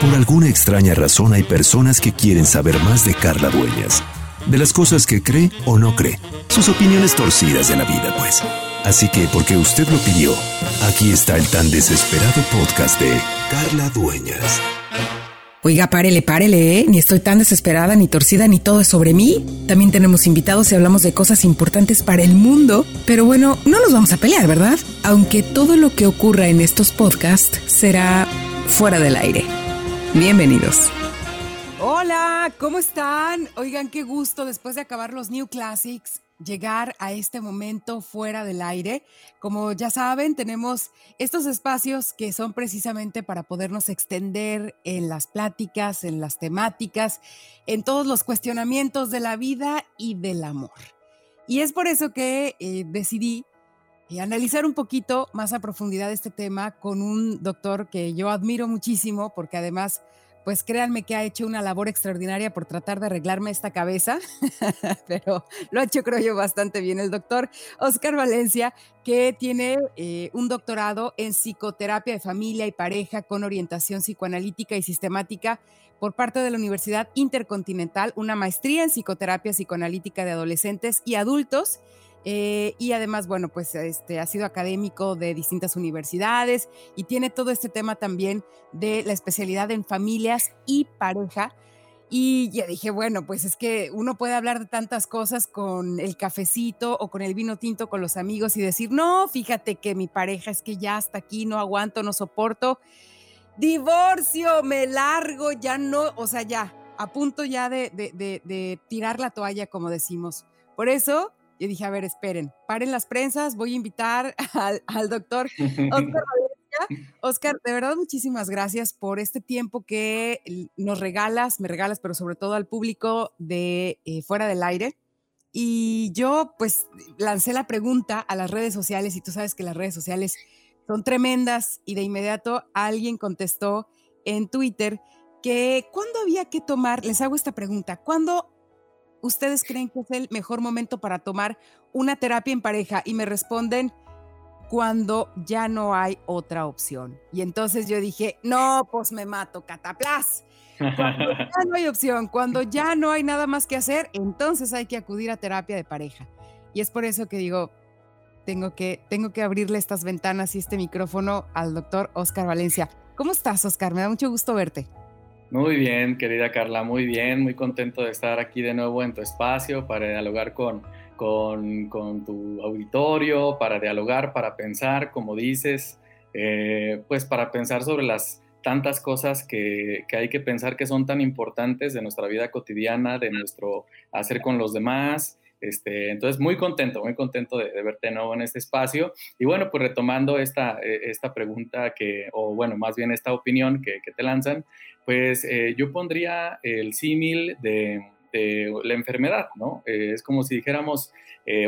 Por alguna extraña razón hay personas que quieren saber más de Carla Dueñas, de las cosas que cree o no cree, sus opiniones torcidas de la vida, pues. Así que, porque usted lo pidió, aquí está el tan desesperado podcast de Carla Dueñas. Oiga, párele, párele, ¿eh? Ni estoy tan desesperada, ni torcida, ni todo es sobre mí. También tenemos invitados y hablamos de cosas importantes para el mundo. Pero bueno, no nos vamos a pelear, ¿verdad? Aunque todo lo que ocurra en estos podcasts será fuera del aire. Bienvenidos. Hola, ¿cómo están? Oigan, qué gusto después de acabar los New Classics llegar a este momento fuera del aire. Como ya saben, tenemos estos espacios que son precisamente para podernos extender en las pláticas, en las temáticas, en todos los cuestionamientos de la vida y del amor. Y es por eso que eh, decidí eh, analizar un poquito más a profundidad este tema con un doctor que yo admiro muchísimo porque además pues créanme que ha hecho una labor extraordinaria por tratar de arreglarme esta cabeza, pero lo ha hecho creo yo bastante bien el doctor. Oscar Valencia, que tiene eh, un doctorado en psicoterapia de familia y pareja con orientación psicoanalítica y sistemática por parte de la Universidad Intercontinental, una maestría en psicoterapia psicoanalítica de adolescentes y adultos eh, y además, bueno, pues este, ha sido académico de distintas universidades y tiene todo este tema también de la especialidad en familias y pareja. Y ya dije, bueno, pues es que uno puede hablar de tantas cosas con el cafecito o con el vino tinto con los amigos y decir, no, fíjate que mi pareja es que ya hasta aquí no aguanto, no soporto. Divorcio, me largo, ya no, o sea, ya, a punto ya de, de, de tirar la toalla, como decimos. Por eso yo dije, a ver, esperen, paren las prensas, voy a invitar al, doctor Oscar Oscar, de verdad, muchísimas gracias por este tiempo que nos regalas, me regalas, pero sobre todo al público de eh, Fuera del Aire. Y yo, pues, lancé la pregunta a las redes sociales y tú sabes que las redes sociales son tremendas y de inmediato alguien contestó en Twitter que cuando había que tomar, les hago esta pregunta, ¿cuándo ¿ustedes creen que es el mejor momento para tomar una terapia en pareja? Y me responden, cuando ya no hay otra opción. Y entonces yo dije, no, pues me mato, cataplas. Cuando ya no hay opción, cuando ya no hay nada más que hacer, entonces hay que acudir a terapia de pareja. Y es por eso que digo, tengo que, tengo que abrirle estas ventanas y este micrófono al doctor Oscar Valencia. ¿Cómo estás, Oscar? Me da mucho gusto verte. Muy bien, querida Carla, muy bien, muy contento de estar aquí de nuevo en tu espacio para dialogar con, con, tu auditorio, para dialogar, para pensar, como dices, eh, pues para pensar sobre las tantas cosas que, que, hay que pensar que son tan importantes de nuestra vida cotidiana, de nuestro hacer con los demás, este, entonces, muy contento, muy contento de, verte de nuevo en este espacio. Y bueno, pues retomando esta, eh, esta pregunta que, o bueno, más bien esta opinión que, te lanzan, pues eh, yo pondría el símil de, la enfermedad, ¿no? Eh, es como si dijéramos,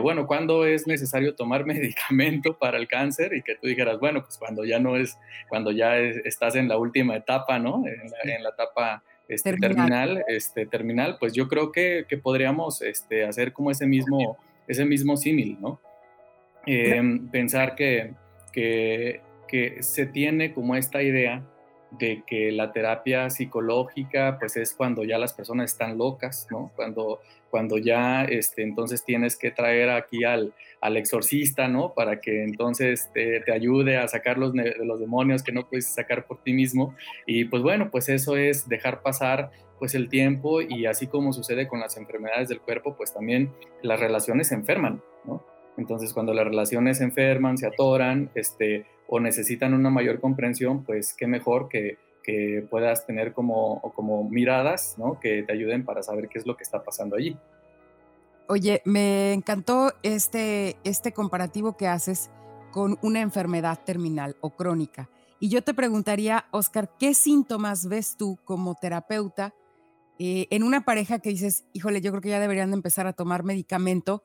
bueno, ¿cuándo es necesario tomar medicamento para el cáncer? Y que tú dijeras, bueno, pues cuando ya no es, cuando ya estás en la última etapa, ¿no? en la etapa este, terminal. este, terminal, pues yo creo que, que podríamos este, hacer como ese mismo, ese mismo símil, ¿no? Em, pensar que, que, que se tiene como esta idea de que la terapia psicológica pues es cuando ya las personas están locas, ¿no? Cuando, cuando ya este, entonces tienes que traer aquí al, al exorcista, ¿no? Para que entonces te, ayude a sacar los, los demonios que no puedes sacar por ti mismo. Y pues bueno, pues eso es dejar pasar pues el tiempo y así como sucede con las enfermedades del cuerpo, pues también las relaciones se enferman, ¿no? Entonces, cuando las relaciones se enferman, se atoran, este, o necesitan una mayor comprensión, pues qué mejor que, que puedas tener como, como miradas, ¿no? Que te ayuden para saber qué es lo que está pasando allí. Oye, me encantó este, este comparativo que haces con una enfermedad terminal o crónica. Y yo te preguntaría, Oscar, ¿qué síntomas ves tú como terapeuta eh, en una pareja que dices, híjole, yo creo que ya deberían de empezar a tomar medicamento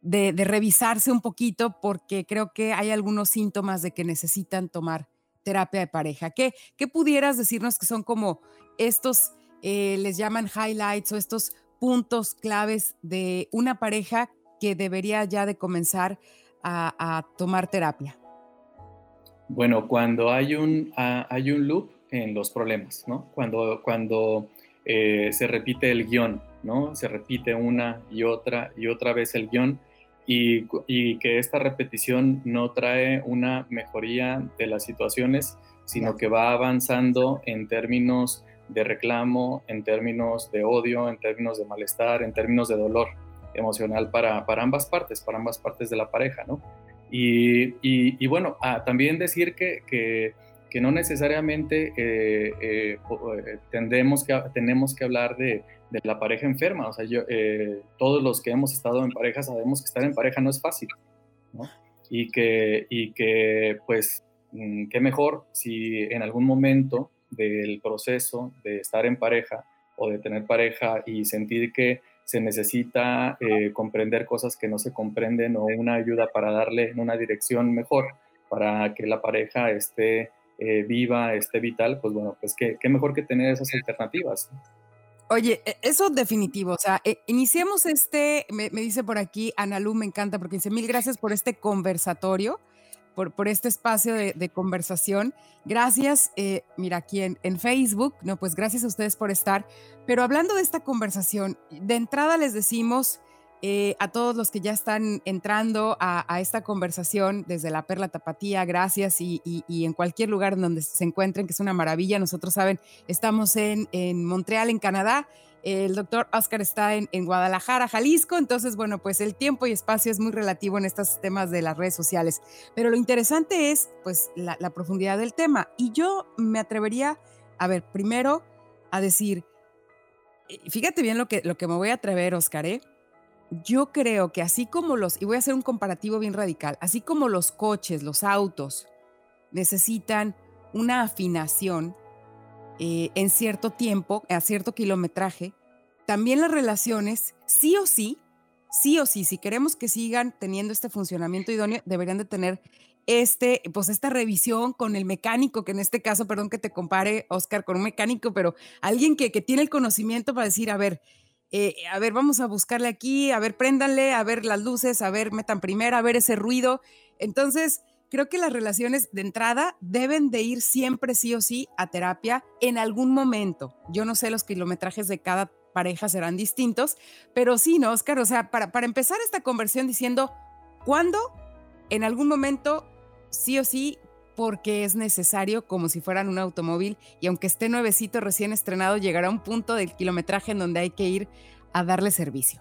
de, revisarse un poquito porque creo que hay algunos síntomas de que necesitan tomar terapia de pareja. ¿Qué, qué pudieras decirnos que son como estos, eh, les llaman highlights o estos puntos claves de una pareja que debería ya de comenzar a, tomar terapia? Bueno, cuando hay un, ah, hay un loop en los problemas, ¿no? Cuando, cuando eh, se repite el guion, ¿no? Se repite una y otra y otra vez el guion y, y, que esta repetición no trae una mejoría de las situaciones, sino que va avanzando en términos de reclamo, en términos de odio, en términos de malestar, en términos de dolor emocional para, para ambas partes, para ambas partes de la pareja, ¿no? Y, y, bueno, ah, también decir que, que, que no necesariamente eh, eh, eh, tendremos que, tenemos que hablar de, de, la pareja enferma, o sea, yo, todos los que hemos estado en pareja sabemos que estar en pareja no es fácil, ¿no? Y que, y que pues, mm, qué mejor si en algún momento del proceso de estar en pareja o de tener pareja y sentir que se necesita eh, comprender cosas que no se comprenden o una ayuda para darle en una dirección mejor para que la pareja esté eh, viva, esté vital, pues bueno, pues qué, qué, mejor que tener esas alternativas. Oye, e, eso definitivo, o sea, eh, iniciemos este, me, dice por aquí, Analu, me encanta porque dice, mil gracias por este conversatorio por, por este espacio de, de conversación. Gracias, eh, mira, aquí en, en, Facebook, no, pues gracias a ustedes por estar. Pero hablando de esta conversación, de entrada les decimos eh, a todos los que ya están entrando a, esta conversación desde la Perla Tapatía, gracias y, en cualquier lugar donde se encuentren, que es una maravilla. Nosotros saben, estamos en, Montreal, en Canadá el doctor Oscar está en, Guadalajara, Jalisco, entonces, bueno, pues el tiempo y espacio es muy relativo en estos temas de las redes sociales. Pero lo interesante es, pues, la, la profundidad del tema. Y yo me atrevería, a ver, primero a decir, eh, fíjate bien lo que, lo que me voy a atrever, Oscar, ¿eh? Yo creo que así como los, y voy a hacer un comparativo bien radical, así como los coches, los autos, necesitan una afinación, eh, en cierto tiempo, a cierto kilometraje, también las relaciones, sí o sí, sí o sí, si queremos que sigan teniendo este funcionamiento idóneo, deberían de tener este, pues esta revisión con el mecánico, que en este caso, perdón que te compare, Oscar, con un mecánico, pero alguien que, que tiene el conocimiento para decir, a ver, eh, a ver, vamos a buscarle aquí, a ver, préndanle, a ver las luces, a ver, metan primero, a ver ese ruido. Entonces, creo que las relaciones de entrada deben de ir siempre sí o sí a terapia en algún momento. Yo no sé los kilometrajes de cada pareja serán distintos, pero sí, ¿no, Oscar? O sea, para, para empezar esta conversión diciendo, ¿cuándo? En algún momento, sí o sí, porque es necesario, como si fueran un automóvil, y aunque esté nuevecito, recién estrenado, llegará un punto del kilometraje en donde hay que ir a darle servicio.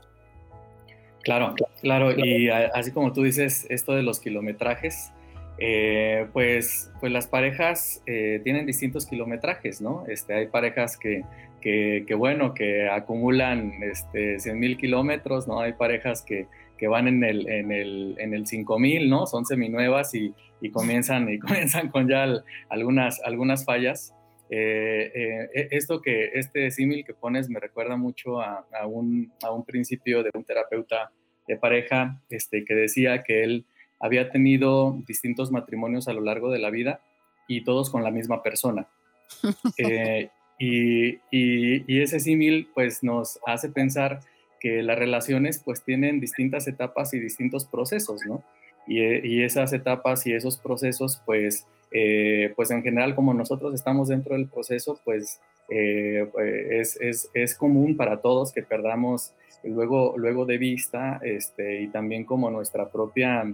Claro, claro, y así como tú dices, esto de los kilometrajes, eh, pues, pues las parejas eh, tienen distintos kilometrajes, ¿no? Este, hay parejas que, que, que bueno, que acumulan este, 100 mil kilómetros, ¿no? Hay parejas que, que van en el, en el, en el 5000, ¿no? Son seminuevas y, y, comienzan, y comienzan con ya algunas, algunas fallas. Eh, eh, e, esto que, este símil que pones me recuerda mucho a, a, un, a un principio de un terapeuta de pareja este, que decía que él había tenido distintos matrimonios a lo largo de la vida y todos con la misma persona. Eh, y, y, y, ese símil pues nos hace pensar que las relaciones pues tienen distintas etapas y distintos procesos, ¿no? Y, y esas etapas y esos procesos pues, eh, pues en general como nosotros estamos dentro del proceso pues eh, es, es, es, común para todos que perdamos luego, luego de vista este, y también como nuestra propia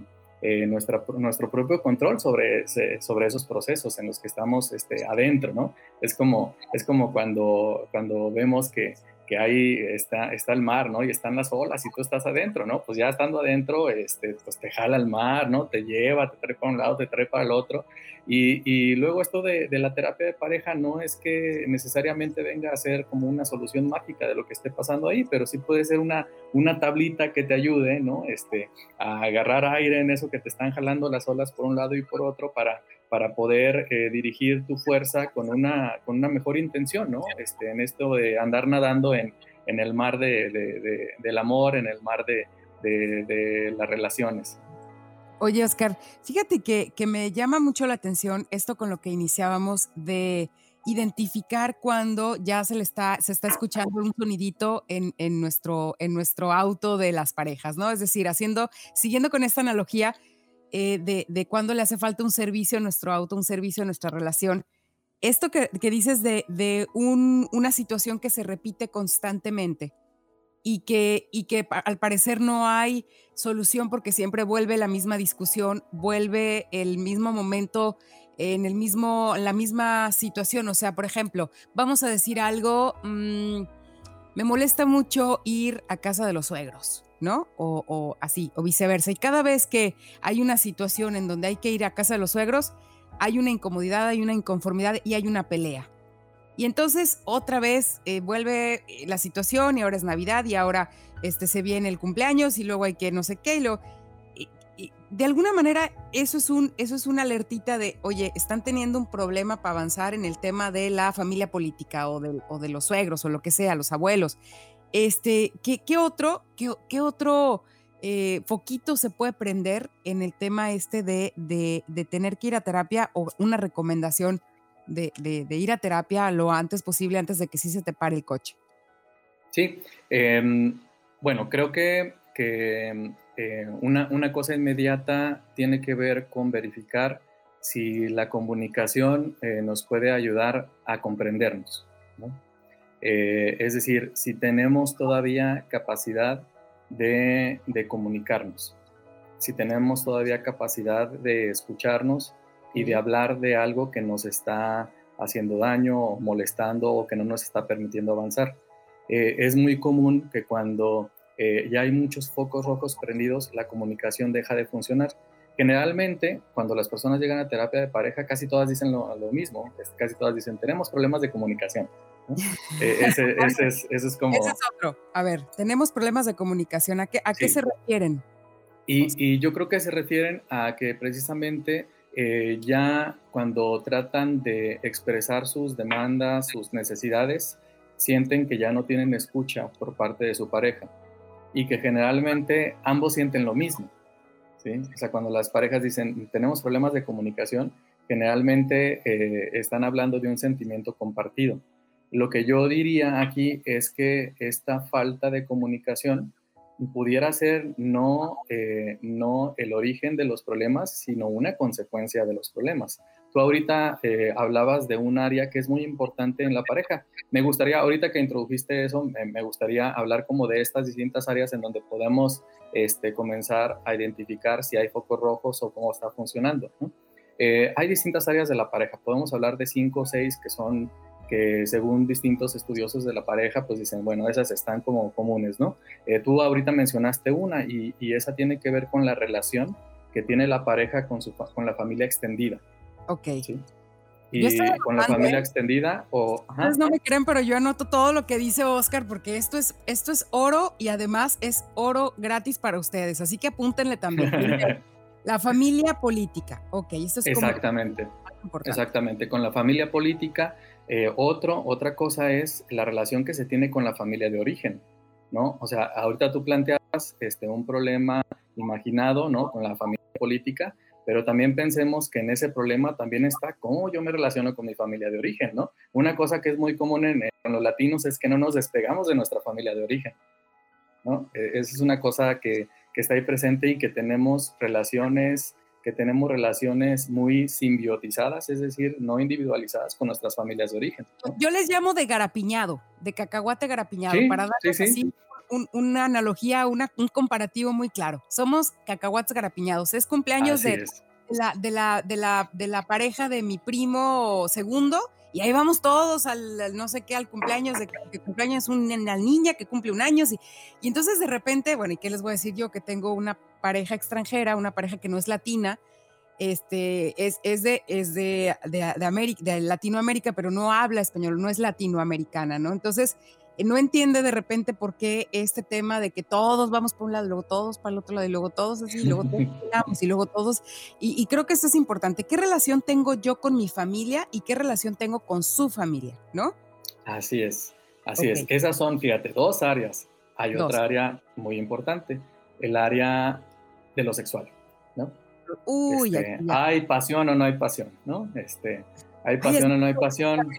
eh, nuestra, nuestro propio control sobre, sobre esos procesos en los que estamos este, adentro, ¿no? Es como, es como cuando, cuando vemos que, que ahí está, está el mar, ¿no? Y están las olas y tú estás adentro, ¿no? Pues ya estando adentro, este, pues te jala el mar, ¿no? Te lleva, te trae para un lado, te trae para el otro. Y, y luego esto de, de, la terapia de pareja no es que necesariamente venga a ser como una solución mágica de lo que esté pasando ahí, pero sí puede ser una, una tablita que te ayude, ¿no? Este, a agarrar aire en eso que te están jalando las olas por un lado y por otro para para poder eh, dirigir tu fuerza con una, con una mejor intención, ¿no? Este, en esto de andar nadando en, en el mar de, de, de, del amor, en el mar de, las relaciones. Oye, Oscar, fíjate que, que, me llama mucho la atención esto con lo que iniciábamos de identificar cuando ya se le está, se está escuchando un sonidito en, en, nuestro, en nuestro auto de las parejas, ¿no? Es decir, haciendo, siguiendo con esta analogía, eh, de, de cuándo le hace falta un servicio a nuestro auto, un servicio a nuestra relación. esto que, dices de, una situación que se repite constantemente y que, al parecer no hay solución porque siempre vuelve la misma discusión, vuelve el mismo momento en el mismo, la misma situación. O sea, por ejemplo, vamos a decir algo, mm, me molesta mucho ir a casa de los suegros. ¿No? O, así, o viceversa. Y cada vez que hay una situación en donde hay que ir a casa de los suegros, hay una incomodidad, hay una inconformidad y hay una pelea. Y entonces otra vez eh, vuelve eh, la situación y ahora es Navidad y ahora este, se viene el cumpleaños y luego hay que no sé qué y, lo, de alguna manera eso es, un, eso es una alertita de, oye, están teniendo un problema para avanzar en el tema de la familia política o de, o de los suegros o lo que sea, los abuelos. Este, ¿qué, qué otro, qué, otro eh, foquito se puede prender en el tema este de, de, tener que ir a terapia o una recomendación de, de, ir a terapia lo antes posible, antes de que sí se te pare el coche? Sí, em, bueno, creo que, que eh, una, una, cosa inmediata tiene que ver con verificar si la comunicación eh, nos puede ayudar a comprendernos. Es decir, si tenemos todavía capacidad de, comunicarnos, si tenemos todavía capacidad de escucharnos y de hablar de algo que nos está haciendo daño o molestando o que no nos está permitiendo avanzar. Eh, es muy común que cuando eh, ya hay muchos focos rojos prendidos, la comunicación deja de funcionar. Generalmente, cuando las personas llegan a terapia de pareja, casi todas dicen lo, lo mismo, casi todas dicen, tenemos problemas de comunicación. Eh, ese, es, como... Ese es otro. A ver, tenemos problemas de comunicación. ¿A qué, a qué se refieren? Y, yo creo que se refieren a que precisamente eh, ya cuando tratan de expresar sus demandas, sus necesidades, sienten que ya no tienen escucha por parte de su pareja y que generalmente ambos sienten lo mismo. ¿sí? O sea, cuando las parejas dicen tenemos problemas de comunicación, generalmente eh, están hablando de un sentimiento compartido. Lo que yo diría aquí es que esta falta de comunicación pudiera ser no, eh, no el origen de los problemas, sino una consecuencia de los problemas. Tú ahorita eh, hablabas de un área que es muy importante en la pareja. Me gustaría, ahorita que introdujiste eso, me, gustaría hablar como de estas distintas áreas en donde podemos este, comenzar a identificar si hay focos rojos o cómo está funcionando. Eh, hay distintas áreas de la pareja. Podemos hablar de cinco o seis que son que según distintos estudiosos de la pareja, pues dicen, bueno, esas están como comunes, ¿no? Eh, tú ahorita mencionaste una y, esa tiene que ver con la relación que tiene la pareja con, su, con la familia extendida. Ok. ¿sí? Y con la familia extendida o... No me creen, pero yo anoto todo lo que dice Oscar porque esto es, esto es oro y además es oro gratis para ustedes, así que apúntenle también. la familia política, ok, esto es Exactamente. Exactamente, con la familia política eh, otra cosa es la relación que se tiene con la familia de origen, ¿no? O sea, ahorita tú planteabas este, un problema imaginado, ¿no? Con la familia política, pero también pensemos que en ese problema también está cómo yo me relaciono con mi familia de origen, ¿no? Una cosa que es muy común en, los latinos es que no nos despegamos de nuestra familia de origen, ¿no? Esa es una cosa que, que está ahí presente y que tenemos relaciones que tenemos relaciones muy simbiotizadas, es decir, no individualizadas con nuestras familias de origen. Yo les llamo de garapiñado, de cacahuate garapiñado, para darles así una analogía, un comparativo muy claro. Somos cacahuates garapiñados. Es cumpleaños de, la, de, la, de, la, de la pareja de mi primo segundo y ahí vamos todos al, no sé qué, al cumpleaños de que cumpleaños una niña que cumple un año. Y, y entonces de repente, bueno, ¿y qué les voy a decir yo? Que tengo una pareja extranjera, una pareja que no es latina, este, es, es, de, es de, de, América, de Latinoamérica, pero no habla español, no es latinoamericana, ¿no? Entonces, no entiende de repente por qué este tema de que todos vamos por un lado, luego todos para el otro lado, y luego todos así, y luego todos y luego todos. Y, y, creo que esto es importante. ¿Qué relación tengo yo con mi familia y qué relación tengo con su familia, no? Así es, así es. Esas son, fíjate, dos áreas. Hay otra área muy importante, el área de lo sexual, ¿no? Uy, este, hay pasión o no hay pasión, ¿no? Este, hay pasión o no hay pasión.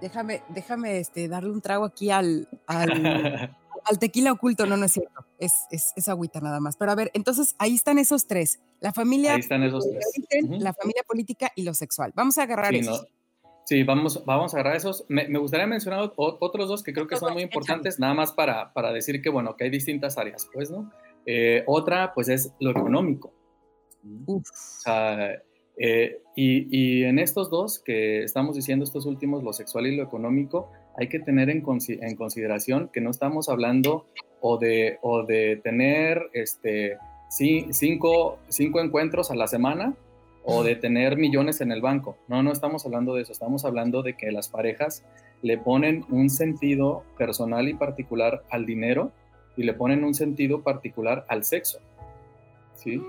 Déjame, déjame este, darle un trago aquí al, al, tequila oculto, no, no es cierto, es, es, agüita nada más. Pero a ver, entonces ahí están esos tres, la familia, ahí están esos tres. la familia política y lo sexual. Vamos a agarrar eso. Sí, vamos, vamos a agarrar esos. Me, gustaría mencionar otros dos que creo que son muy importantes, nada más para, para decir que, bueno, que hay distintas áreas, pues, ¿no? Eh, otra, pues, es lo económico. O sea, eh, y, y, en estos dos que estamos diciendo, estos últimos, lo sexual y lo económico, hay que tener en, en consideración que no estamos hablando o de, o de tener este, cinco, cinco encuentros a la semana o de tener millones en el banco. No, no estamos hablando de eso, estamos hablando de que las parejas le ponen un sentido personal y particular al dinero y le ponen un sentido particular al sexo. ¿Sí?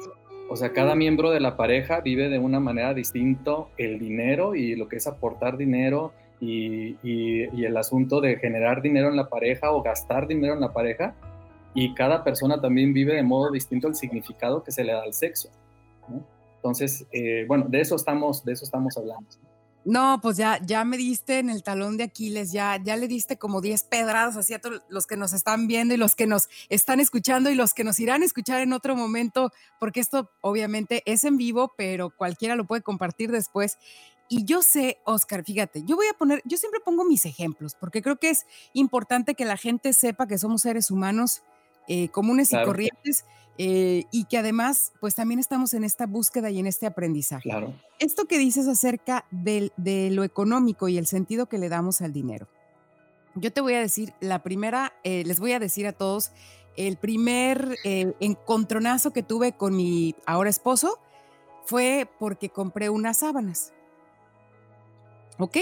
O sea, cada miembro de la pareja vive de una manera distinta el dinero y lo que es aportar dinero y, el asunto de generar dinero en la pareja o gastar dinero en la pareja. Y cada persona también vive de modo distinto el significado que se le da al sexo. Entonces, eh, bueno, de eso estamos, de eso estamos hablando. Pues ya, ya me diste en el talón de Aquiles, ya, ya le diste como 10 pedradas así a todos los que nos están viendo y los que nos están escuchando y los que nos irán a escuchar en otro momento, porque esto obviamente es en vivo, pero cualquiera lo puede compartir después. Y yo sé, Oscar, fíjate, yo voy a poner, yo siempre pongo mis ejemplos, porque creo que es importante que la gente sepa que somos seres humanos eh, comunes y corrientes eh, y que además pues también estamos en esta búsqueda y en este aprendizaje. Claro. Esto que dices acerca de lo económico y el sentido que le damos al dinero. Yo te voy a decir, la primera, eh, les voy a decir a todos, el primer encontronazo que tuve con mi ahora esposo fue porque compré unas sábanas. ¿Ok?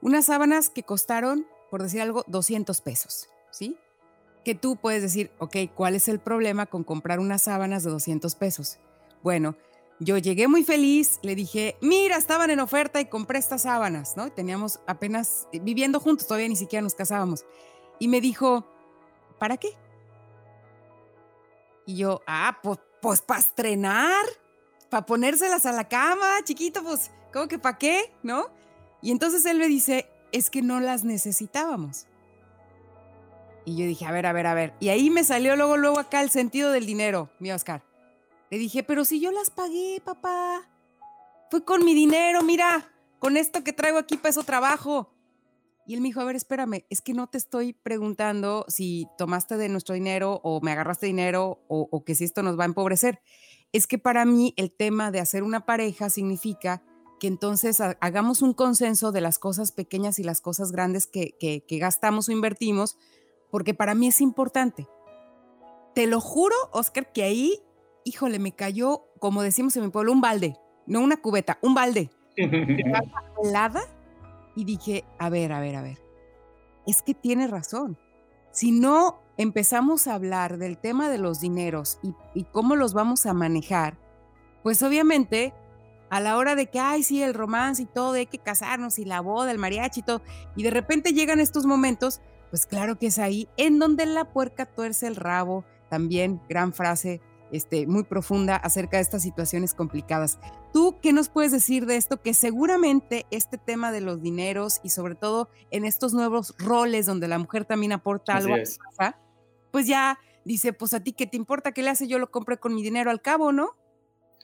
Unas sábanas que costaron, por decir algo, 200 pesos, ¿sí? Que tú puedes decir, ok, ¿cuál es el problema con comprar unas sábanas de 200 pesos? Bueno, yo llegué muy feliz, le dije, mira, estaban en oferta y compré estas sábanas, ¿no? Teníamos apenas eh, viviendo juntos, todavía ni siquiera nos casábamos. Y me dijo, ¿para qué? Y yo, ah, pues, pues para estrenar, para ponérselas a la cama, chiquito, pues, ¿cómo que para qué? ¿No? Y entonces él me dice, es que no las necesitábamos. Y yo dije, a ver, a ver, a ver. Y ahí me salió luego, luego acá el sentido del dinero, mi Oscar. Le dije, pero si yo las pagué, papá. Fue con mi dinero, mira, con esto que traigo aquí para eso trabajo. Y él me dijo, a ver, espérame, es que no te estoy preguntando si tomaste de nuestro dinero o me agarraste dinero o, que si esto nos va a empobrecer. Es que para mí el tema de hacer una pareja significa que entonces hagamos un consenso de las cosas pequeñas y las cosas grandes que, que gastamos o invertimos porque para mí es importante. Te lo juro, Oscar, que ahí, híjole, me cayó, como decimos en mi pueblo, un balde, no una cubeta, un balde. helada y dije, a ver, a ver, a ver, es que tiene razón. Si no empezamos a hablar del tema de los dineros y, y cómo los vamos a manejar, pues obviamente a la hora de que, ay, sí, el romance y todo, hay que casarnos y la boda, el mariachi y todo, y de repente llegan estos momentos pues claro que es ahí en donde la puerca tuerce el rabo, también gran frase este, muy profunda acerca de estas situaciones complicadas. ¿Tú qué nos puedes decir de esto? Que seguramente este tema de los dineros y sobre todo en estos nuevos roles donde la mujer también aporta algo a casa, pues ya dice, pues a ti qué te importa, ¿qué le hace? Yo lo compré con mi dinero al cabo, ¿no?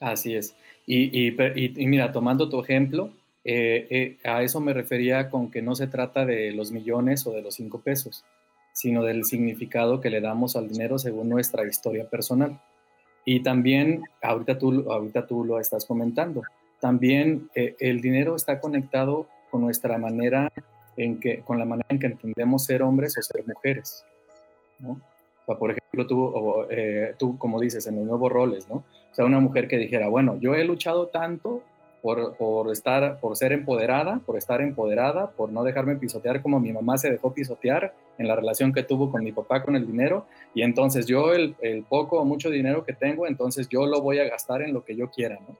Así es. y, y mira, tomando tu ejemplo, eh, eh, a eso me refería con que no se trata de los millones o de los cinco pesos, sino del significado que le damos al dinero según nuestra historia personal. Y también, ahorita tú, ahorita tú lo estás comentando, también eh, el dinero está conectado con nuestra manera en que, con la manera en que entendemos ser hombres o ser mujeres, por ejemplo, tú, tú, como dices, en los nuevos roles. O sea, una mujer que dijera, bueno, yo he luchado tanto por, estar, por ser empoderada, por estar empoderada, por no dejarme pisotear como mi mamá se dejó pisotear en la relación que tuvo con mi papá con el dinero. Y entonces yo el, poco o mucho dinero que tengo, entonces yo lo voy a gastar en lo que yo quiera, ¿no?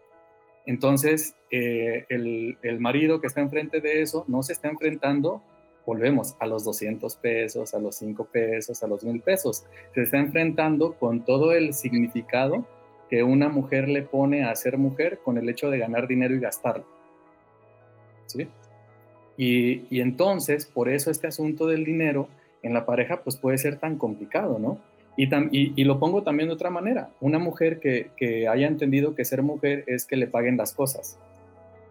Entonces, eh, el, el, marido que está enfrente de eso no se está enfrentando, volvemos, a los 200 pesos, a los 5 pesos, a los 1000 pesos. Se está enfrentando con todo el significado que una mujer le pone a ser mujer con el hecho de ganar dinero y gastarlo. ¿Sí? Y, entonces, por eso este asunto del dinero en la pareja pues puede ser tan complicado, ¿no? Y, y, lo pongo también de otra manera. Una mujer que, haya entendido que ser mujer es que le paguen las cosas,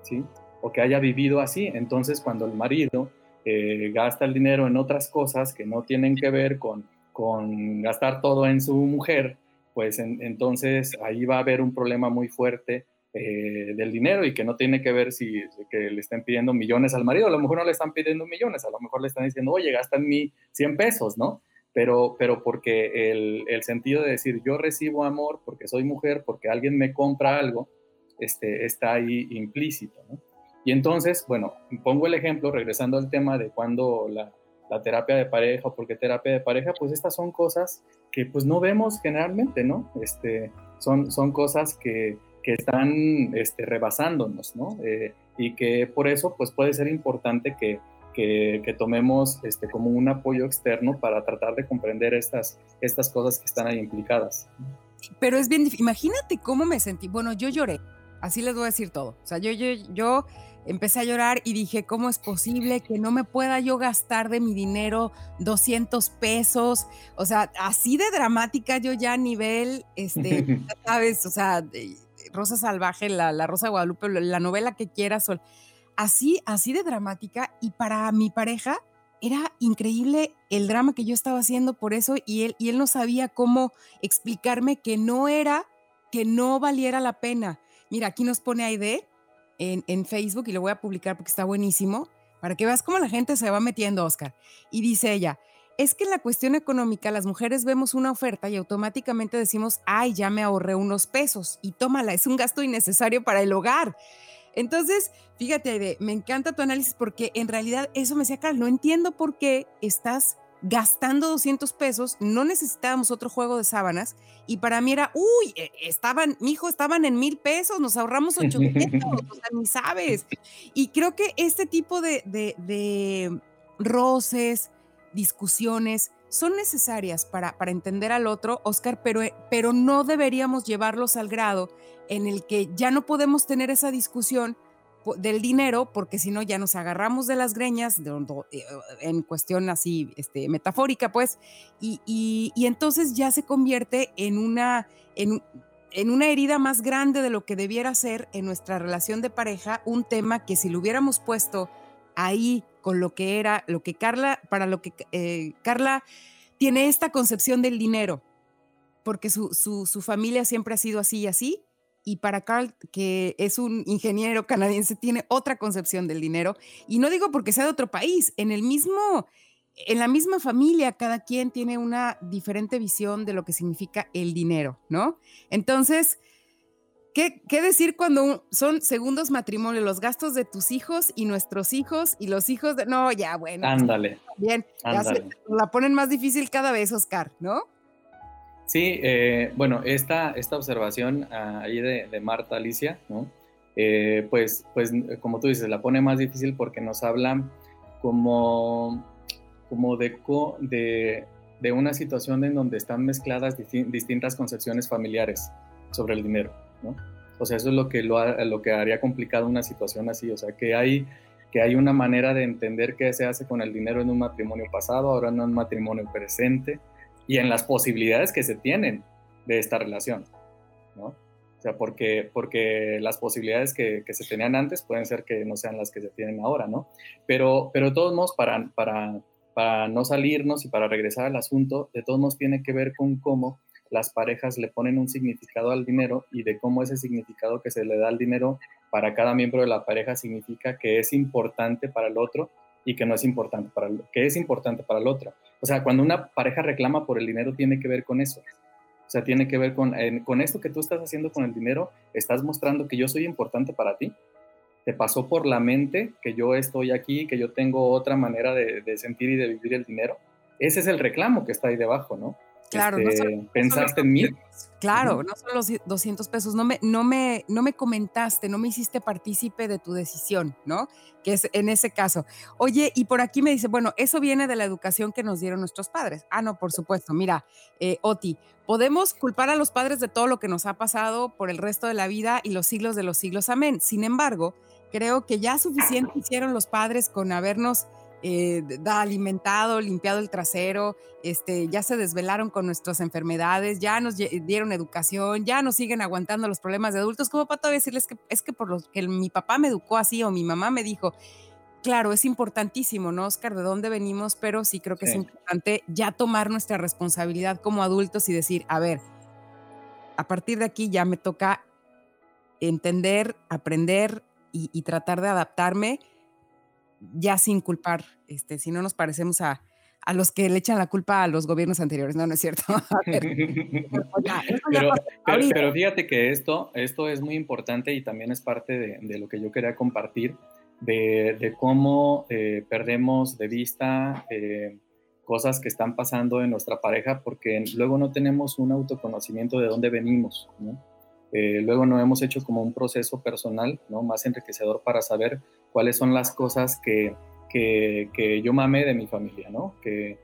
¿sí? o que haya vivido así. Entonces, cuando el marido eh, gasta el dinero en otras cosas que no tienen que ver con, con gastar todo en su mujer, pues entonces ahí va a haber un problema muy fuerte eh, del dinero y que no tiene que ver si que le están pidiendo millones al marido, a lo mejor no le están pidiendo millones, a lo mejor le están diciendo, oye, gasta en mí 100 pesos, ¿no? Pero, pero porque el, el, sentido de decir, yo recibo amor porque soy mujer, porque alguien me compra algo, este, está ahí implícito, ¿no? Y entonces, bueno, pongo el ejemplo, regresando al tema de cuando la, la terapia de pareja o porque terapia de pareja, pues estas son cosas que pues no vemos generalmente, ¿no? Este, son, son cosas que, que están este, rebasándonos, ¿no? Eh, y que por eso pues puede ser importante que, que, que, tomemos este, como un apoyo externo para tratar de comprender estas, estas cosas que están ahí implicadas. Pero es bien, imagínate cómo me sentí. Bueno, yo lloré, así les voy a decir todo. O sea, yo, yo, yo empecé a llorar y dije, ¿cómo es posible que no me pueda yo gastar de mi dinero 200 pesos? O sea, así de dramática yo ya a nivel, este, ¿sabes? O sea, Rosa Salvaje, la, la Rosa Guadalupe, la novela que quieras, así, así de dramática y para mi pareja era increíble el drama que yo estaba haciendo por eso y él, y él no sabía cómo explicarme que no era, que no valiera la pena. Mira, aquí nos pone Aide, en, Facebook y lo voy a publicar porque está buenísimo, para que veas cómo la gente se va metiendo, Oscar. Y dice ella, es que en la cuestión económica las mujeres vemos una oferta y automáticamente decimos, ay, ya me ahorré unos pesos y tómala, es un gasto innecesario para el hogar. Entonces, fíjate, me encanta tu análisis porque en realidad eso me decía, Carl, no entiendo por qué estás gastando 200 pesos, no necesitábamos otro juego de sábanas y para mí era, uy, e, estaban, mi hijo, estaban en mil pesos, nos ahorramos 800, o sea, ni sabes. Y creo que este tipo de, de, roces, discusiones, son necesarias para, para, entender al otro, Oscar, pero, pero no deberíamos llevarlos al grado en el que ya no podemos tener esa discusión del dinero, porque si no ya nos agarramos de las greñas, eh, en cuestión así este, metafórica, pues, y, entonces ya se convierte en una, en, una herida más grande de lo que debiera ser en nuestra relación de pareja, un tema que si lo hubiéramos puesto ahí con lo que era, lo que Carla, para lo que eh, Carla tiene esta concepción del dinero, porque su, su familia siempre ha sido así y así, y para Carl, que es un ingeniero canadiense, tiene otra concepción del dinero. Y no digo porque sea de otro país, en el mismo, en la misma familia, cada quien tiene una diferente visión de lo que significa el dinero, ¿no? Entonces, ¿qué, qué decir cuando son segundos matrimonios, los gastos de tus hijos y nuestros hijos y los hijos de... No, ya, bueno. Ándale. Bien, la ponen más difícil cada vez, Oscar, ¿no? Sí, eh, bueno, esta, esta observación ah, ahí de, Marta Alicia, ¿no? Eh, pues, pues como tú dices, la pone más difícil porque nos habla como, como de, de, de una situación en donde están mezcladas distintas concepciones familiares sobre el dinero, ¿no? O sea, eso es lo que, lo, lo, que haría complicado una situación así, o sea, que hay, que hay una manera de entender qué se hace con el dinero en un matrimonio pasado, ahora en un matrimonio presente, y en las posibilidades que se tienen de esta relación, ¿no? O sea, porque, porque las posibilidades que, que, se tenían antes pueden ser que no sean las que se tienen ahora, ¿no? Pero, pero de todos modos, para, para, para no salirnos y para regresar al asunto, de todos modos tiene que ver con cómo las parejas le ponen un significado al dinero y de cómo ese significado que se le da al dinero para cada miembro de la pareja significa que es importante para el otro y que no es importante para el, que es importante para el otro. O sea, cuando una pareja reclama por el dinero tiene que ver con eso. O sea, tiene que ver con, con esto que tú estás haciendo con el dinero, estás mostrando que yo soy importante para ti. Te pasó por la mente que yo estoy aquí, que yo tengo otra manera de, de sentir y de vivir el dinero. Ese es el reclamo que está ahí debajo, ¿no? Claro, este, pensaste en mí. Claro, no son los 200 pesos, no me, no, me, no me comentaste, no me hiciste partícipe de tu decisión, ¿no? Que es en ese caso. Oye, y por aquí me dice, bueno, eso viene de la educación que nos dieron nuestros padres. Ah, no, por supuesto. Mira, eh, Oti, podemos culpar a los padres de todo lo que nos ha pasado por el resto de la vida y los siglos de los siglos. Amén. Sin embargo, creo que ya suficiente hicieron los padres con habernos eh, da alimentado, limpiado el trasero, este, ya se desvelaron con nuestras enfermedades, ya nos dieron educación, ya nos siguen aguantando los problemas de adultos, como para todavía decirles que es que por lo que mi papá me educó así o mi mamá me dijo, claro, es importantísimo, ¿no, Oscar? De dónde venimos, pero sí creo que es importante ya tomar nuestra responsabilidad como adultos y decir, a ver, a partir de aquí ya me toca entender, aprender y, tratar de adaptarme ya sin culpar, este, si no nos parecemos a, los que le echan la culpa a los gobiernos anteriores, no, no es cierto. pero, fíjate que esto, esto es muy importante y también es parte de, lo que yo quería compartir, de, cómo eh, perdemos de vista eh, cosas que están pasando en nuestra pareja porque luego no tenemos un autoconocimiento de dónde venimos, ¿no? Eh, luego no hemos hecho como un proceso personal, ¿no? Más enriquecedor para saber cuáles son las cosas que, que, yo mamé de mi familia, ¿no? Que,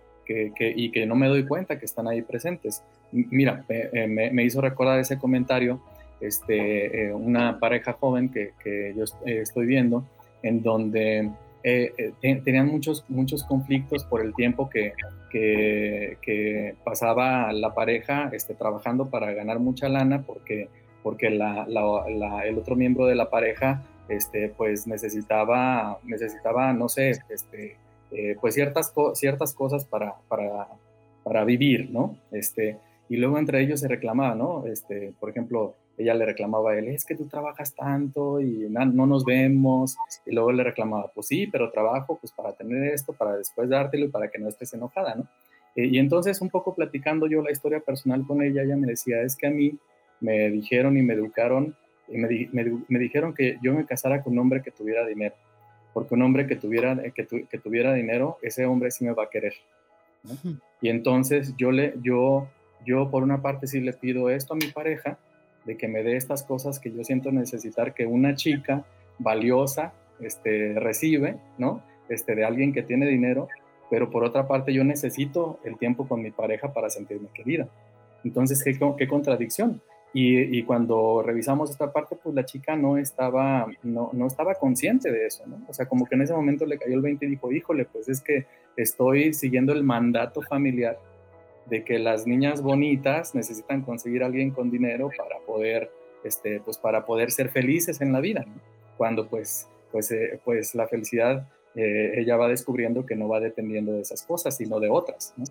y que no me doy cuenta que están ahí presentes. Mira, me, me hizo recordar ese comentario, este, eh, una pareja joven que, que yo estoy viendo, en donde eh, tenían muchos, muchos conflictos por el tiempo que, que, pasaba la pareja este, trabajando para ganar mucha lana porque porque el otro miembro de la pareja este, pues necesitaba, necesitaba, no sé, este, eh, pues ciertas, ciertas cosas para, para, para, vivir, ¿no? Este, y luego entre ellos se reclamaba, ¿no? Este, por ejemplo, ella le reclamaba a él, es que tú trabajas tanto y no, nos vemos, y luego le reclamaba, pues sí, pero trabajo pues para tener esto, para después dártelo y para que no estés enojada, ¿no? Eh, y entonces un poco platicando yo la historia personal con ella, ella me decía, es que a mí me dijeron y me educaron y me, me, dijeron que yo me casara con un hombre que tuviera dinero, porque un hombre que tuviera, que, que tuviera dinero, ese hombre sí me va a querer. Y entonces yo, le, yo, yo por una parte sí le pido esto a mi pareja, de que me dé estas cosas que yo siento necesitar que una chica valiosa este, recibe, ¿no? Este, de alguien que tiene dinero, pero por otra parte yo necesito el tiempo con mi pareja para sentirme querida. Entonces, ¿qué, qué contradicción? Y, cuando revisamos esta parte, pues la chica no estaba, no, no, estaba consciente de eso, ¿no? O sea, como que en ese momento le cayó el 20 y dijo, híjole, pues es que estoy siguiendo el mandato familiar de que las niñas bonitas necesitan conseguir a alguien con dinero para poder, este, pues para poder ser felices en la vida, ¿no? Cuando pues, pues, eh, pues la felicidad, eh, ella va descubriendo que no va dependiendo de esas cosas, sino de otras, ¿no?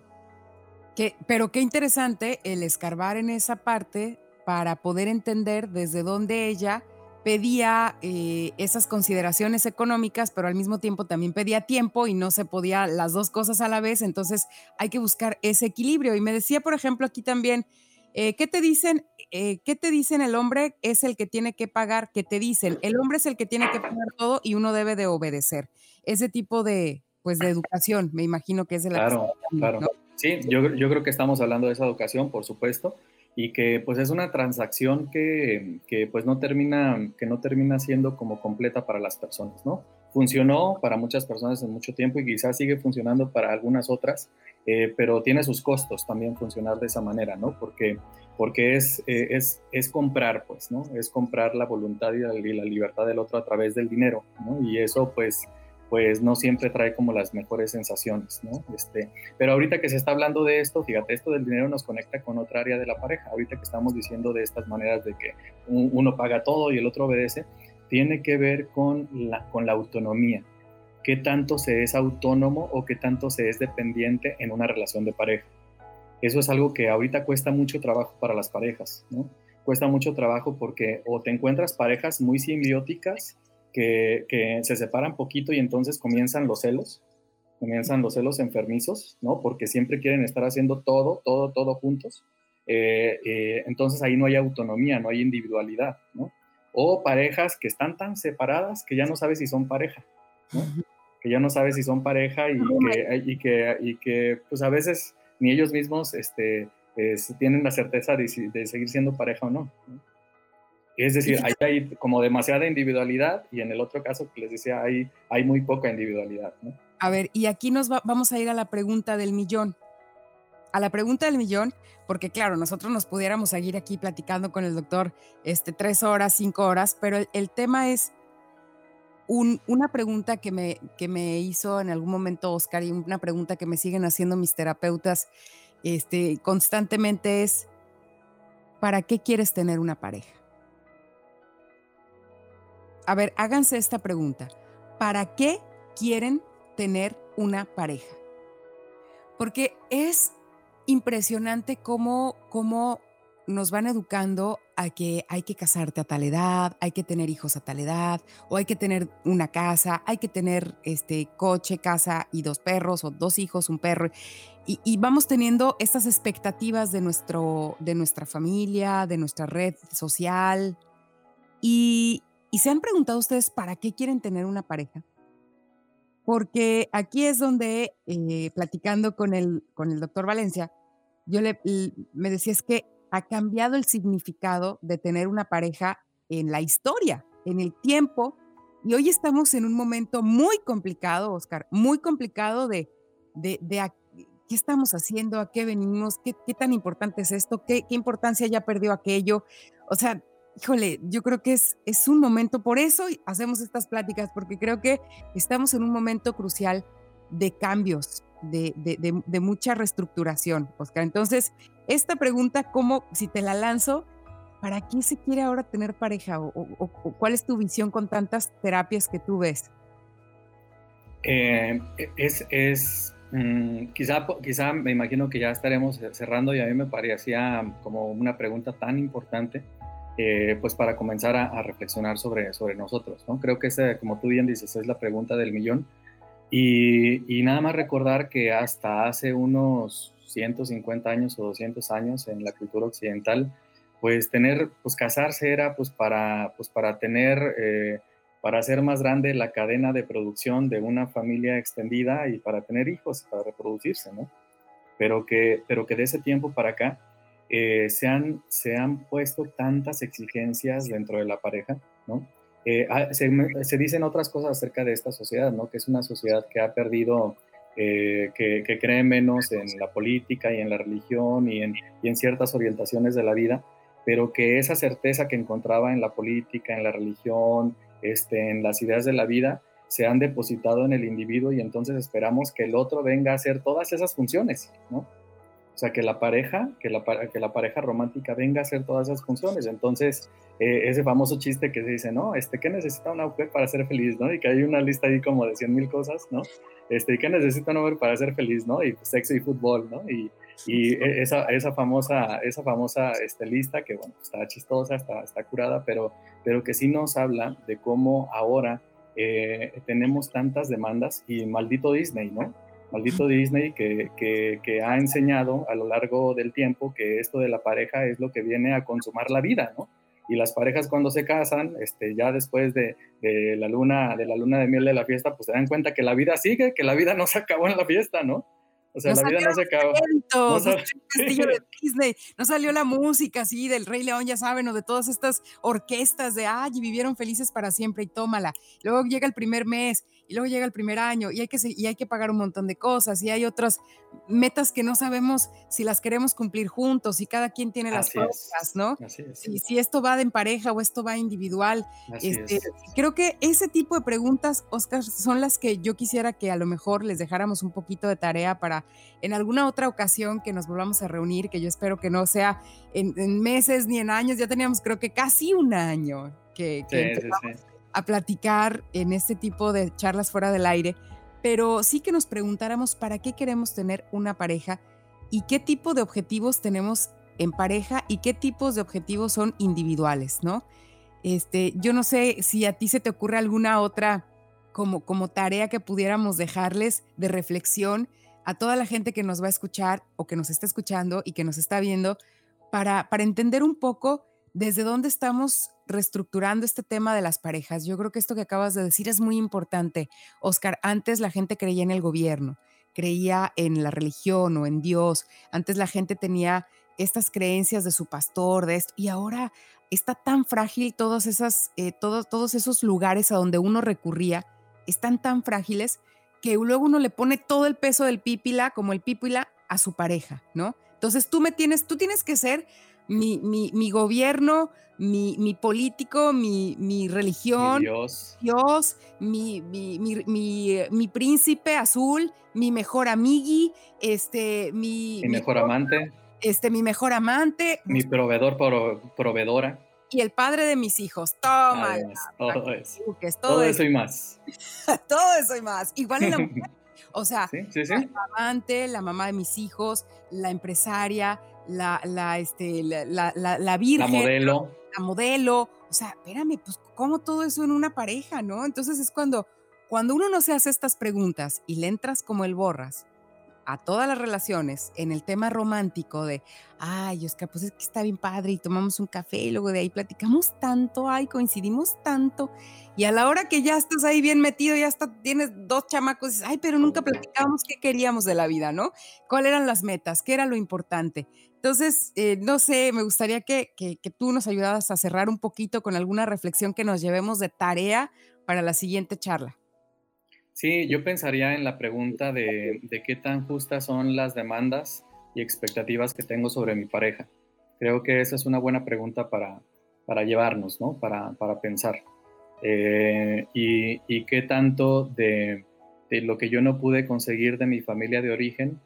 Que, pero qué interesante el escarbar en esa parte para poder entender desde dónde ella pedía eh, esas consideraciones económicas, pero al mismo tiempo también pedía tiempo y no se podía las dos cosas a la vez, entonces hay que buscar ese equilibrio. Y me decía, por ejemplo, aquí también, eh, ¿qué te dicen? Eh, ¿Qué te dicen el hombre es el que tiene que pagar? ¿Qué te dicen? El hombre es el que tiene que pagar todo y uno debe de obedecer. Ese tipo de, pues, de educación, me imagino que es de la... Claro, claro. Sí, yo, yo creo que estamos hablando de esa educación, por supuesto y que pues es una transacción que, que, pues no termina, que no termina siendo como completa para las personas, ¿no? Funcionó para muchas personas en mucho tiempo y quizás sigue funcionando para algunas otras, eh, pero tiene sus costos también funcionar de esa manera, ¿no? Porque, porque es, eh, es, es comprar, pues, ¿no? Es comprar la voluntad y la, y la libertad del otro a través del dinero, ¿no? Y eso pues pues no siempre trae como las mejores sensaciones, ¿no? Este, pero ahorita que se está hablando de esto, fíjate, esto del dinero nos conecta con otra área de la pareja. Ahorita que estamos diciendo de estas maneras de que uno paga todo y el otro obedece, tiene que ver con la, con la autonomía. ¿Qué tanto se es autónomo o qué tanto se es dependiente en una relación de pareja? Eso es algo que ahorita cuesta mucho trabajo para las parejas, ¿no? Cuesta mucho trabajo porque o te encuentras parejas muy simbióticas que, se separan poquito y entonces comienzan los celos, comienzan los celos enfermizos, ¿no? Porque siempre quieren estar haciendo todo, todo, todo juntos. Eh, eh, entonces ahí no hay autonomía, no hay individualidad, ¿no? O parejas que están tan separadas que ya no sabes si son pareja, ¿no? Que ya no sabes si son pareja y que, y que, y que pues a veces ni ellos mismos este, tienen la certeza de, de, seguir siendo pareja o no. ¿no? Es decir, ahí hay como demasiada individualidad y en el otro caso que les decía, hay, hay muy poca individualidad. A ver, y aquí nos vamos a ir a la pregunta del millón. A la pregunta del millón, porque claro, nosotros nos pudiéramos seguir aquí platicando con el doctor este, tres horas, cinco horas, pero el, tema es, una pregunta que me, que me hizo en algún momento Oscar y una pregunta que me siguen haciendo mis terapeutas este, constantemente es, ¿para qué quieres tener una pareja? A ver, háganse esta pregunta. ¿Para qué quieren tener una pareja? Porque es impresionante cómo, cómo nos van educando a que hay que casarte a tal edad, hay que tener hijos a tal edad, o hay que tener una casa, hay que tener este coche, casa y dos perros, o dos hijos, un perro. Y, vamos teniendo estas expectativas de, nuestro, de nuestra familia, de nuestra red social. Y, se han preguntado ustedes para qué quieren tener una pareja. Porque aquí es donde, eh, platicando con el, con el doctor Valencia, yo le, me decía es que ha cambiado el significado de tener una pareja en la historia, en el tiempo. Y hoy estamos en un momento muy complicado, Oscar, muy complicado de, de, qué estamos haciendo, a qué venimos, qué, qué tan importante es esto, qué, qué, importancia ya perdió aquello. O sea, híjole, yo creo que es, es un momento, por eso hacemos estas pláticas, porque creo que estamos en un momento crucial de cambios, de, de, de, mucha reestructuración, Oscar. Entonces, esta pregunta, ¿cómo, si te la lanzo, ¿para qué se quiere ahora tener pareja? ¿O, cuál es tu visión con tantas terapias que tú ves? Eh, es, es mm, quizá, quizá me imagino que ya estaremos cerrando y a mí me parecía como una pregunta tan importante. Eh, pues para comenzar a, reflexionar sobre, sobre nosotros, ¿no? Creo que esa, como tú bien dices, es la pregunta del millón y, nada más recordar que hasta hace unos 150 años o 200 años en la cultura occidental, pues tener, pues casarse era pues para, pues para tener, eh, para hacer más grande la cadena de producción de una familia extendida y para tener hijos, para reproducirse, ¿no? Pero que, pero que de ese tiempo para acá eh, se, han, se han puesto tantas exigencias dentro de la pareja, ¿no? Eh, ah, se, dicen otras cosas acerca de esta sociedad, ¿no? Que es una sociedad que ha perdido, eh, que, cree menos en la política y en la religión y en, y en, ciertas orientaciones de la vida, pero que esa certeza que encontraba en la política, en la religión, este, en las ideas de la vida, se han depositado en el individuo y entonces esperamos que el otro venga a hacer todas esas funciones, ¿no? O sea, que la pareja, que la, que la pareja romántica venga a hacer todas esas funciones. Entonces, eh, ese famoso chiste que se dice, ¿no? Este, ¿qué necesita una mujer para ser feliz, no? Y que hay una lista ahí como de 100 mil cosas, ¿no? Este, ¿qué necesita una mujer para ser feliz, no? Y sexo y fútbol, ¿no? Y, y esa, esa famosa, esa famosa este, lista que, bueno, está chistosa, está, está curada, pero, pero que sí nos habla de cómo ahora eh, tenemos tantas demandas y maldito Disney, ¿no? Maldito Disney que, que, ha enseñado a lo largo del tiempo que esto de la pareja es lo que viene a consumar la vida, ¿no? Y las parejas cuando se casan, este, ya después de, de, la luna, de la luna de miel de la fiesta, pues se dan cuenta que la vida sigue, que la vida no se acabó en la fiesta, ¿no? O sea, la vida no se acabó. No, de Disney, no salió la música así del Rey León, ya saben, o de todas estas orquestas de, ay, vivieron felices para siempre y tómala. Luego llega el primer mes y luego llega el primer año y hay que, y hay que pagar un montón de cosas y hay otras metas que no sabemos si las queremos cumplir juntos y cada quien tiene las propias, ¿no? Así es. Y si esto va de en pareja o esto va individual. Este, creo que ese tipo de preguntas, Oscar, son las que yo quisiera que a lo mejor les dejáramos un poquito de tarea para en alguna otra ocasión que nos volvamos a reunir, que yo espero que no sea en, meses ni en años, ya teníamos creo que casi un año que, empezamos a platicar en este tipo de charlas fuera del aire, pero sí que nos preguntáramos para qué queremos tener una pareja y qué tipo de objetivos tenemos en pareja y qué tipos de objetivos son individuales, ¿no? Este, yo no sé si a ti se te ocurre alguna otra como, como tarea que pudiéramos dejarles de reflexión a toda la gente que nos va a escuchar o que nos está escuchando y que nos está viendo para, para entender un poco desde dónde estamos reestructurando este tema de las parejas. Yo creo que esto que acabas de decir es muy importante. Oscar, antes la gente creía en el gobierno, creía en la religión o en Dios. Antes la gente tenía estas creencias de su pastor, de esto, y ahora está tan frágil todos, esas, eh, todos esos lugares a donde uno recurría, están tan frágiles que luego uno le pone todo el peso del pípila, como el pípila, a su pareja, ¿no? Entonces tú me tienes, tú tienes que ser mi, mi, mi gobierno, mi, mi, político, mi, mi religión, Dios, Dios mi, mi, príncipe azul, mi mejor amigui, este, mi, mi mejor amante, este, mi mejor amante, mi proveedor, proveedora. Y el padre de mis hijos. Toma. todo eso. Todo, eso y más. todo eso y más. Igual en la mujer. O sea, la amante, la mamá de mis hijos, la empresaria, la, la, este, la, la, la virgen. La modelo. La modelo. O sea, espérame, pues, ¿cómo todo eso en una pareja, no? Entonces es cuando, cuando uno no se hace estas preguntas y le entras como el borras, a todas las relaciones en el tema romántico de, ay, Oscar, pues es que está bien padre y tomamos un café y luego de ahí platicamos tanto, ay, coincidimos tanto. Y a la hora que ya estás ahí bien metido, ya está, tienes dos chamacos, ay, pero nunca platicamos qué queríamos de la vida, ¿no? ¿Cuáles eran las metas? ¿Qué era lo importante? Entonces, eh, no sé, me gustaría que, que, que tú nos ayudaras a cerrar un poquito con alguna reflexión que nos llevemos de tarea para la siguiente charla. Sí, yo pensaría en la pregunta de, qué tan justas son las demandas y expectativas que tengo sobre mi pareja. Creo que esa es una buena pregunta para, para llevarnos, ¿no? Para, para pensar. Eh, y, qué tanto de, lo que yo no pude conseguir de mi familia de origen,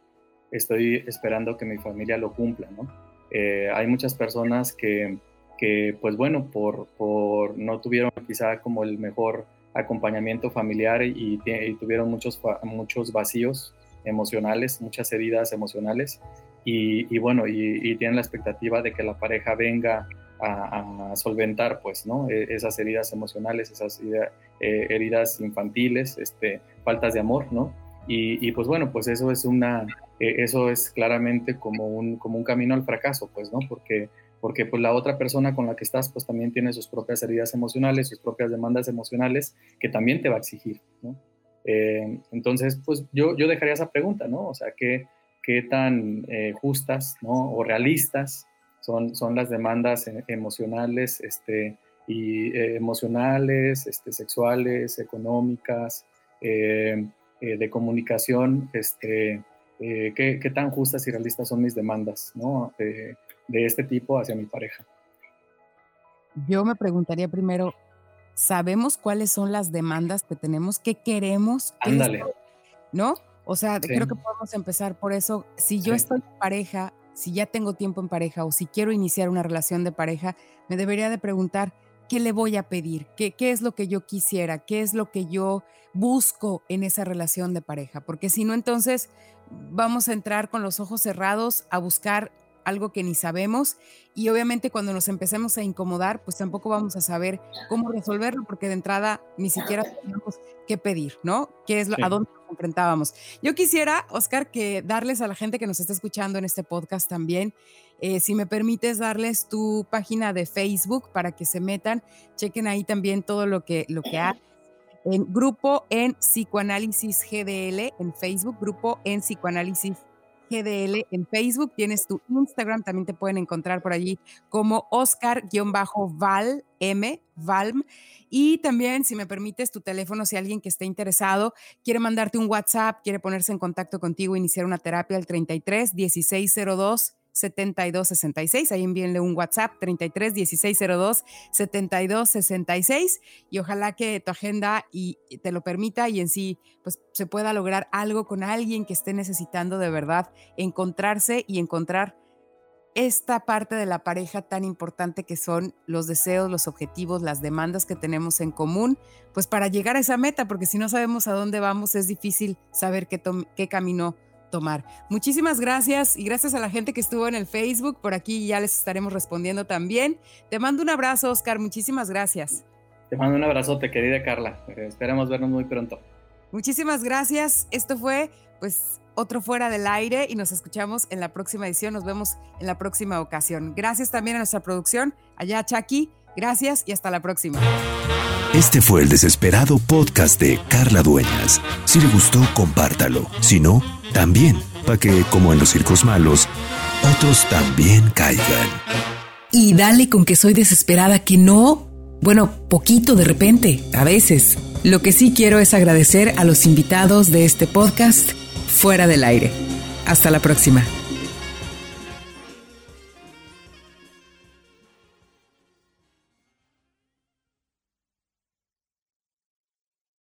estoy esperando que mi familia lo cumpla, ¿no? Eh, hay muchas personas que, que pues bueno, por, por no tuvieron quizá como el mejor acompañamiento familiar y, tuvieron muchos, muchos vacíos emocionales, muchas heridas emocionales y, bueno, y, tienen la expectativa de que la pareja venga a, solventar pues, ¿no? E, esas heridas emocionales, esas eh, heridas infantiles, este, faltas de amor, ¿no? Y, pues bueno, pues eso es una, e, eso es claramente como un, como un camino al fracaso, pues, ¿no? Porque porque pues la otra persona con la que estás pues también tiene sus propias heridas emocionales, sus propias demandas emocionales que también te va a exigir, ¿no? Eh, entonces, pues yo, yo dejaría esa pregunta, ¿no? O sea, ¿qué, qué tan eh, justas, ¿no? O realistas son, son las demandas e, emocionales, este, y eh, emocionales, este, sexuales, económicas, de comunicación, este, ¿qué, ¿qué, tan justas y realistas son mis demandas, ¿no? De este tipo hacia mi pareja. Yo me preguntaría primero, ¿sabemos cuáles son las demandas que tenemos? ¿Qué queremos? Ándale. ¿No? O sea, creo que podemos empezar por eso. Si yo estoy en pareja, si ya tengo tiempo en pareja o si quiero iniciar una relación de pareja, me debería de preguntar, ¿qué le voy a pedir? ¿Qué, ¿Qué es lo que yo quisiera? ¿Qué es lo que yo busco en esa relación de pareja? Porque si no, entonces vamos a entrar con los ojos cerrados a buscar algo que ni sabemos y obviamente cuando nos empecemos a incomodar, pues tampoco vamos a saber cómo resolverlo porque de entrada ni siquiera sabemos qué pedir, ¿no? ¿Qué es lo, a dónde nos enfrentábamos? Yo quisiera, Oscar, que darles a la gente que nos está escuchando en este podcast también, eh, si me permites darles tu página de Facebook para que se metan, chequen ahí también todo lo que lo que hay en grupo en psicoanálisis GDL en Facebook, grupo en psicoanálisis GDL en Facebook, tienes tu Instagram, también te pueden encontrar por allí como Oscar-Val M, Valm. Y también, si me permites, tu teléfono, si alguien que esté interesado quiere mandarte un WhatsApp, quiere ponerse en contacto contigo, iniciar una terapia al 33 1602 7266. Ahí envíenle un WhatsApp 33 1602 7266 y ojalá que tu agenda y te lo permita y en sí pues se pueda lograr algo con alguien que esté necesitando de verdad encontrarse y encontrar esta parte de la pareja tan importante que son los deseos, los objetivos, las demandas que tenemos en común, pues para llegar a esa meta, porque si no sabemos a dónde vamos es difícil saber qué, qué camino tomar. Muchísimas gracias y gracias a la gente que estuvo en el Facebook. Por aquí ya les estaremos respondiendo también. Te mando un abrazo, Oscar. Muchísimas gracias. Te mando un abrazote, querida Carla. Eh, esperemos vernos muy pronto. Muchísimas gracias. Esto fue, pues, otro fuera del aire y nos escuchamos en la próxima edición. Nos vemos en la próxima ocasión. Gracias también a nuestra producción, allá Chucky. Gracias y hasta la próxima. Este fue el desesperado podcast de Carla Dueñas. Si le gustó, compártalo. Si no, también, para que, como en los circos malos, otros también caigan. Y dale con que soy desesperada, que no. Bueno, poquito de repente, a veces. Lo que sí quiero es agradecer a los invitados de este podcast fuera del aire. Hasta la próxima.